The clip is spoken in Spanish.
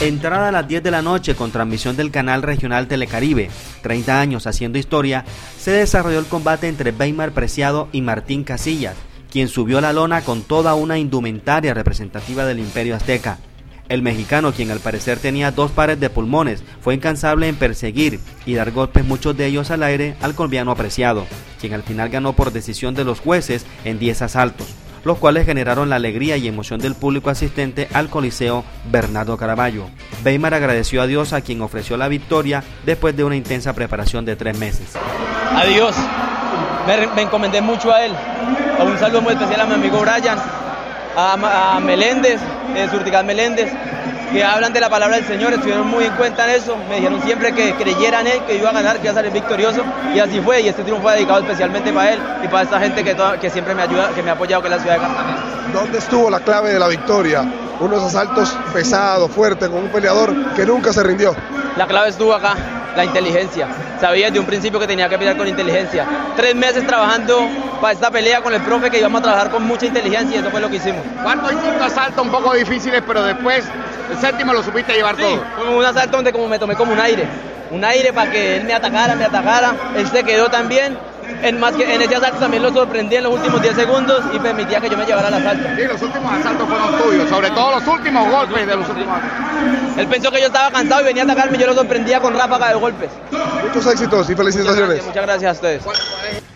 Entrada a las 10 de la noche con transmisión del canal regional Telecaribe, 30 años haciendo historia, se desarrolló el combate entre Weimar Preciado y Martín Casillas, quien subió la lona con toda una indumentaria representativa del imperio azteca. El mexicano, quien al parecer tenía dos pares de pulmones, fue incansable en perseguir y dar golpes muchos de ellos al aire al colombiano apreciado, quien al final ganó por decisión de los jueces en 10 asaltos los cuales generaron la alegría y emoción del público asistente al Coliseo Bernardo Caraballo. Weimar agradeció a Dios a quien ofreció la victoria después de una intensa preparación de tres meses. Adiós, me, encomendé mucho a él. Un saludo muy especial a mi amigo Brian, a, Meléndez, eh, Meléndez, que hablan de la palabra del Señor, estuvieron muy en cuenta en eso, me dijeron siempre que creyeran en él, que iba a ganar, que iba a salir victorioso, y así fue, y este triunfo fue dedicado especialmente para él y para esta gente que, que siempre me ayuda, que me ha apoyado, que es la ciudad de Cartagena. ¿Dónde estuvo la clave de la victoria? Unos asaltos pesados, fuertes, con un peleador que nunca se rindió. La clave estuvo acá, la inteligencia. Sabía desde un principio que tenía que pelear con inteligencia. Tres meses trabajando para esta pelea con el profe que íbamos a trabajar con mucha inteligencia y eso fue lo que hicimos. Cuarto y quinto asalto un poco difíciles, pero después el séptimo lo supiste llevar todo. Fue un asalto donde como me tomé como un aire. Un aire para que él me atacara, me atacara. Él se quedó también. En, más que, en ese asalto también lo sorprendí en los últimos 10 segundos y permitía que yo me llevara al asalto. Sí, los últimos asaltos fueron tuyos, sobre todo los últimos golpes de los últimos Él pensó que yo estaba cansado y venía a atacarme y yo lo sorprendía con ráfaga de golpes. Muchos éxitos y felicitaciones. muchas gracias a ustedes.